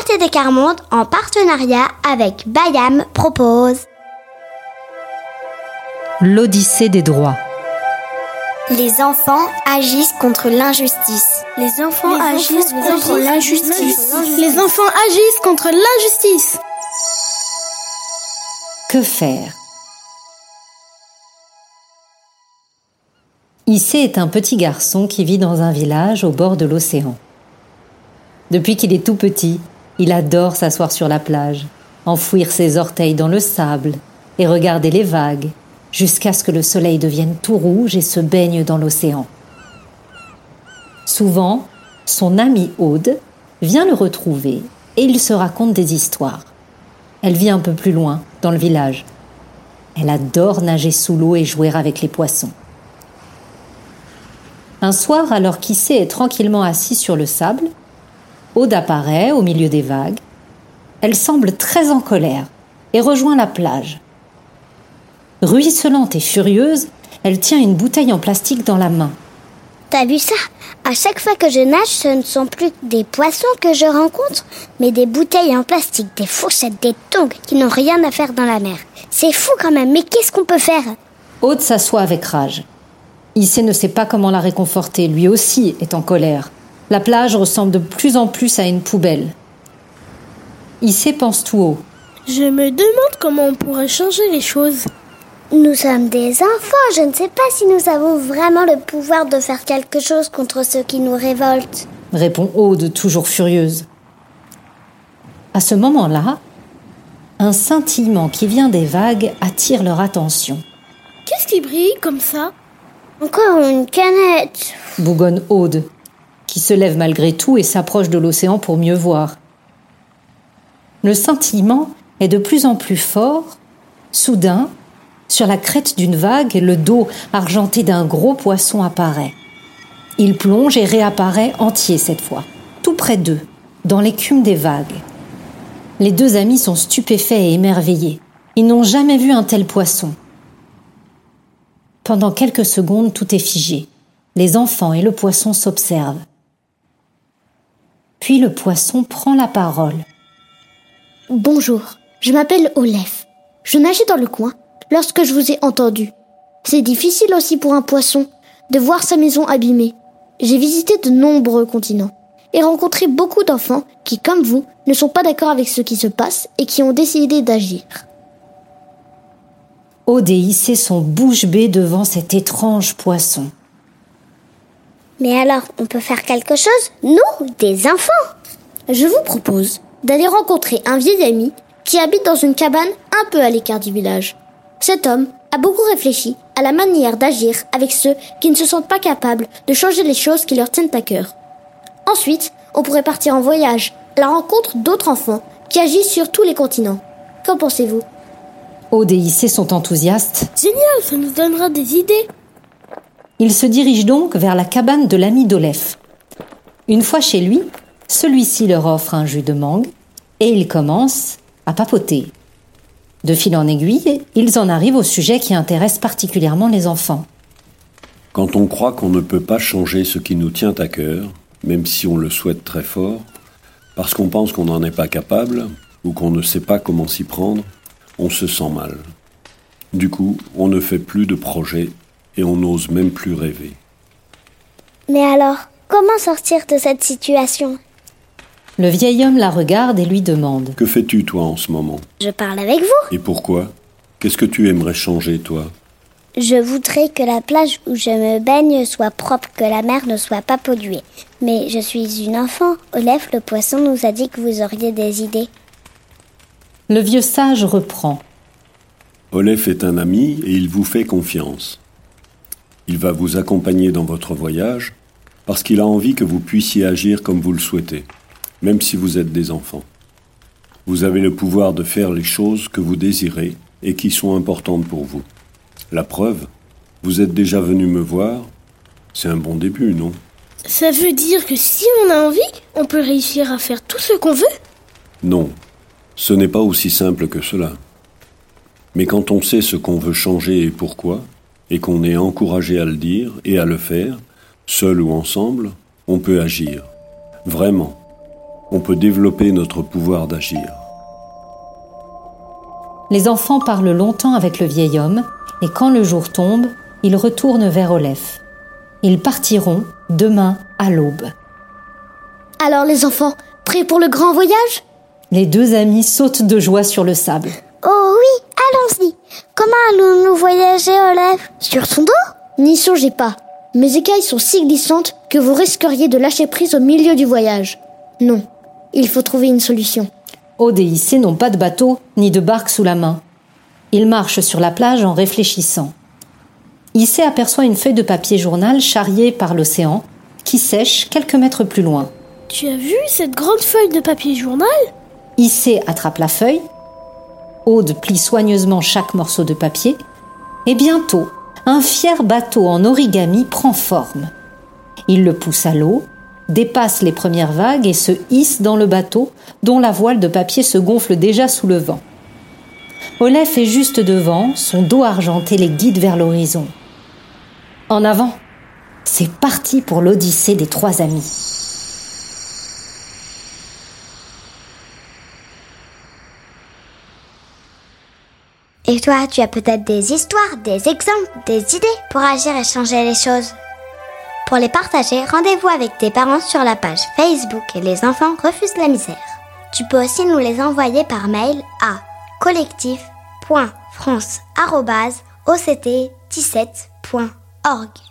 ATD Carmonde, en partenariat avec Bayam, propose L'Odyssée des droits. Les enfants agissent contre l'injustice. Les enfants agissent contre l'injustice. Les enfants agissent contre l'injustice. Que faire? Issé est un petit garçon qui vit dans un village au bord de l'océan. Depuis qu'il est tout petit, il adore s'asseoir sur la plage, enfouir ses orteils dans le sable et regarder les vagues, jusqu'à ce que le soleil devienne tout rouge et se baigne dans l'océan. Souvent, son amie Aude vient le retrouver et il se raconte des histoires. Elle vit un peu plus loin, dans le village. Elle adore nager sous l'eau et jouer avec les poissons. Un soir, alors qu'Issé est tranquillement assis sur le sable, Aude apparaît au milieu des vagues. Elle semble très en colère et rejoint la plage. Ruisselante et furieuse, elle tient une bouteille en plastique dans la main. T'as vu ça? À chaque fois que je nage, ce ne sont plus des poissons que je rencontre, mais des bouteilles en plastique, des fourchettes, des tongs qui n'ont rien à faire dans la mer. C'est fou quand même, mais qu'est-ce qu'on peut faire? Aude s'assoit avec rage. Issé ne sait pas comment la réconforter, lui aussi est en colère. La plage ressemble de plus en plus à une poubelle. Issé pense tout haut. Je me demande comment on pourrait changer les choses. Nous sommes des enfants, je ne sais pas si nous avons vraiment le pouvoir de faire quelque chose contre ceux qui nous révoltent. Répond Aude, toujours furieuse. À ce moment-là, un scintillement qui vient des vagues attire leur attention. Qu'est-ce qui brille comme ça? Encore une canette. Bougonne Aude, qui se lève malgré tout et s'approche de l'océan pour mieux voir. Le scintillement est de plus en plus fort. Soudain, sur la crête d'une vague, le dos argenté d'un gros poisson apparaît. Il plonge et réapparaît entier cette fois, tout près d'eux, dans l'écume des vagues. Les deux amis sont stupéfaits et émerveillés. Ils n'ont jamais vu un tel poisson. Pendant quelques secondes, tout est figé. Les enfants et le poisson s'observent. Puis le poisson prend la parole. Bonjour, je m'appelle Olef. Je nageais dans le coin lorsque je vous ai entendu. C'est difficile aussi pour un poisson de voir sa maison abîmée. J'ai visité de nombreux continents et rencontré beaucoup d'enfants qui, comme vous, ne sont pas d'accord avec ce qui se passe et qui ont décidé d'agir. Et Issé sont bouche bée devant cet étrange poisson. Mais alors, on peut faire quelque chose Nous, des enfants? Je vous propose d'aller rencontrer un vieil ami qui habite dans une cabane un peu à l'écart du village. Cet homme a beaucoup réfléchi à la manière d'agir avec ceux qui ne se sentent pas capables de changer les choses qui leur tiennent à cœur. Ensuite, on pourrait partir en voyage à la rencontre d'autres enfants qui agissent sur tous les continents. Qu'en pensez-vous? Aude et Issé sont enthousiastes. Génial, ça nous donnera des idées. Ils se dirigent donc vers la cabane de l'ami d'Olef. Une fois chez lui, celui-ci leur offre un jus de mangue et ils commencent à papoter. De fil en aiguille, ils en arrivent au sujet qui intéresse particulièrement les enfants. Quand on croit qu'on ne peut pas changer ce qui nous tient à cœur, même si on le souhaite très fort, parce qu'on pense qu'on n'en est pas capable ou qu'on ne sait pas comment s'y prendre, on se sent mal. Du coup, on ne fait plus de projets et on n'ose même plus rêver. Mais alors, comment sortir de cette situation? Le vieil homme la regarde et lui demande. Que fais-tu toi en ce moment? Je parle avec vous. Et pourquoi? Qu'est-ce que tu aimerais changer toi? Je voudrais que la plage où je me baigne soit propre, que la mer ne soit pas polluée. Mais je suis une enfant. Olef, le poisson, nous a dit que vous auriez des idées. Le vieux sage reprend. Olef est un ami et il vous fait confiance. Il va vous accompagner dans votre voyage parce qu'il a envie que vous puissiez agir comme vous le souhaitez, même si vous êtes des enfants. Vous avez le pouvoir de faire les choses que vous désirez et qui sont importantes pour vous. La preuve, vous êtes déjà venu me voir. C'est un bon début, non? Ça veut dire que si on a envie, on peut réussir à faire tout ce qu'on veut? Non, ce n'est pas aussi simple que cela. Mais quand on sait ce qu'on veut changer et pourquoi, et qu'on est encouragé à le dire et à le faire, seul ou ensemble, on peut agir. Vraiment. on peut développer notre pouvoir d'agir. Les enfants parlent longtemps avec le vieil homme, et quand le jour tombe, ils retournent vers Olef. Ils partiront demain à l'aube. Alors les enfants, prêts pour le grand voyage? Les deux amis sautent de joie sur le sable. Oh oui, allons-y. Comment allons-nous voyager, Olaf? Sur son dos? N'y songez pas. Mes écailles sont si glissantes que vous risqueriez de lâcher prise au milieu du voyage. Non, il faut trouver une solution. Aude et Issé n'ont pas de bateau ni de barque sous la main. Ils marchent sur la plage en réfléchissant. Issé aperçoit une feuille de papier journal charriée par l'océan qui sèche quelques mètres plus loin. Tu as vu cette grande feuille de papier journal? Issé attrape la feuille. Aude plie soigneusement chaque morceau de papier. Et bientôt, un fier bateau en origami prend forme. Il le pousse à l'eau, dépasse les premières vagues et se hisse dans le bateau dont la voile de papier se gonfle déjà sous le vent. Olef est juste devant, son dos argenté les guide vers l'horizon. En avant, c'est parti pour l'odyssée des trois amis. Et toi, tu as peut-être des histoires, des exemples, des idées pour agir et changer les choses. Pour les partager, rendez-vous avec tes parents sur la page Facebook et les enfants refusent la misère. Tu peux aussi nous les envoyer par mail à collectif.france.oct17.org.